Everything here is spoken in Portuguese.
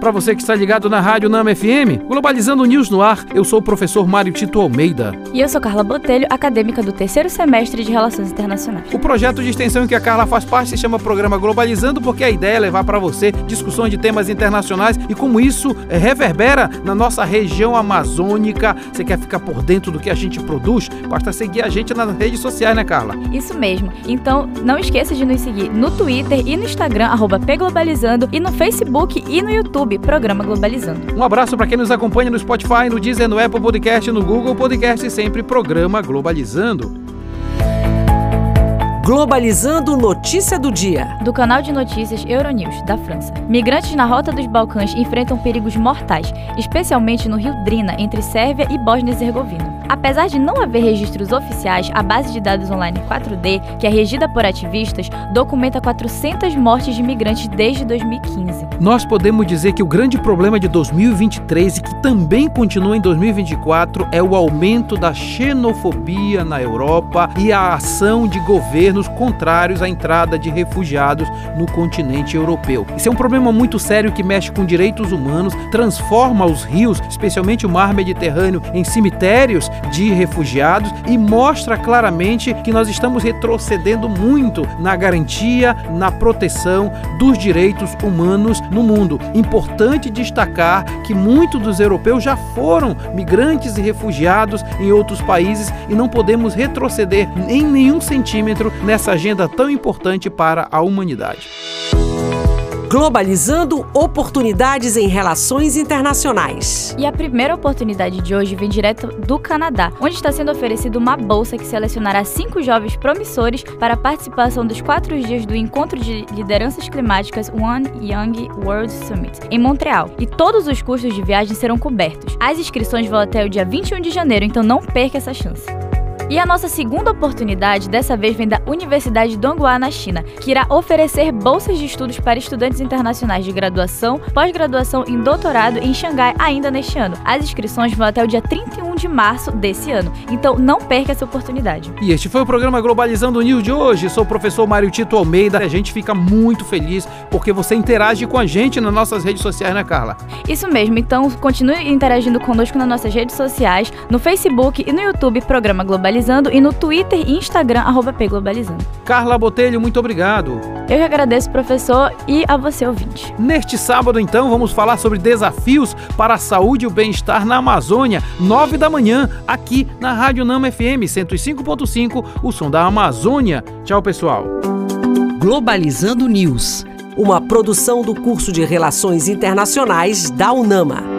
Para você que está ligado na Rádio Nama FM, Globalizando News no ar, eu sou o professor Mário Tito Almeida. E eu sou Carla Botelho, acadêmica do terceiro semestre de Relações Internacionais. O projeto de extensão em que a Carla faz parte se chama Programa Globalizando, porque a ideia é levar para você discussões de temas internacionais e como isso é, reverbera na nossa região amazônica. Você quer ficar por dentro do que a gente produz? Basta seguir a gente nas redes sociais, né, Carla? Isso mesmo. Então, não esqueça de nos seguir no Twitter e no Instagram, arroba pglobalizando, e no Facebook e no YouTube, Programa Globalizando. Um abraço para quem nos acompanha no Spotify, no Deezer, no Apple Podcast, no Google Podcast e sempre Programa Globalizando. Globalizando Notícia do Dia. Do canal de notícias Euronews, da França. Migrantes na rota dos Balcãs enfrentam perigos mortais, especialmente no rio Drina, entre Sérvia e Bósnia e Herzegovina. Apesar de não haver registros oficiais, a base de dados online 4D, que é regida por ativistas, documenta 400 mortes de migrantes desde 2015. Nós podemos dizer que o grande problema de 2023 e que também continua em 2024 é o aumento da xenofobia na Europa e a ação de governos contrários à entrada de refugiados no continente europeu. Isso é um problema muito sério que mexe com direitos humanos, transforma os rios, especialmente o mar Mediterrâneo, em cemitérios de refugiados e mostra claramente que nós estamos retrocedendo muito na garantia, na proteção dos direitos humanos no mundo. Importante destacar que muitos dos europeus já foram migrantes e refugiados em outros países e não podemos retroceder em nenhum centímetro nessa agenda tão importante para a humanidade. Globalizando oportunidades em relações internacionais. E a primeira oportunidade de hoje vem direto do Canadá, onde está sendo oferecida uma bolsa que selecionará cinco jovens promissores para a participação dos quatro dias do Encontro de Lideranças Climáticas One Young World Summit, em Montreal. E todos os custos de viagem serão cobertos. As inscrições vão até o dia 21 de janeiro, então não perca essa chance. E a nossa segunda oportunidade dessa vez vem da Universidade Donghua, na China, que irá oferecer bolsas de estudos para estudantes internacionais de graduação, pós-graduação e doutorado em Xangai ainda neste ano. As inscrições vão até o dia 31 de março desse ano, então não perca essa oportunidade. E este foi o programa Globalizando News de hoje. Sou o professor Mário Tito Almeida. A gente fica muito feliz porque você interage com a gente nas nossas redes sociais, né, Carla? Isso mesmo, então continue interagindo conosco nas nossas redes sociais, no Facebook e no YouTube, Programa Globalizando Globalizando e no Twitter e Instagram, arroba Pglobalizando. Carla Botelho, muito obrigado. Eu que agradeço, professor, e a você, ouvinte. Neste sábado, então, vamos falar sobre desafios para a saúde e o bem-estar na Amazônia, nove da manhã, aqui na Rádio Nama FM 105.5, o som da Amazônia. Tchau, pessoal. Globalizando News, uma produção do curso de Relações Internacionais da UNAMA.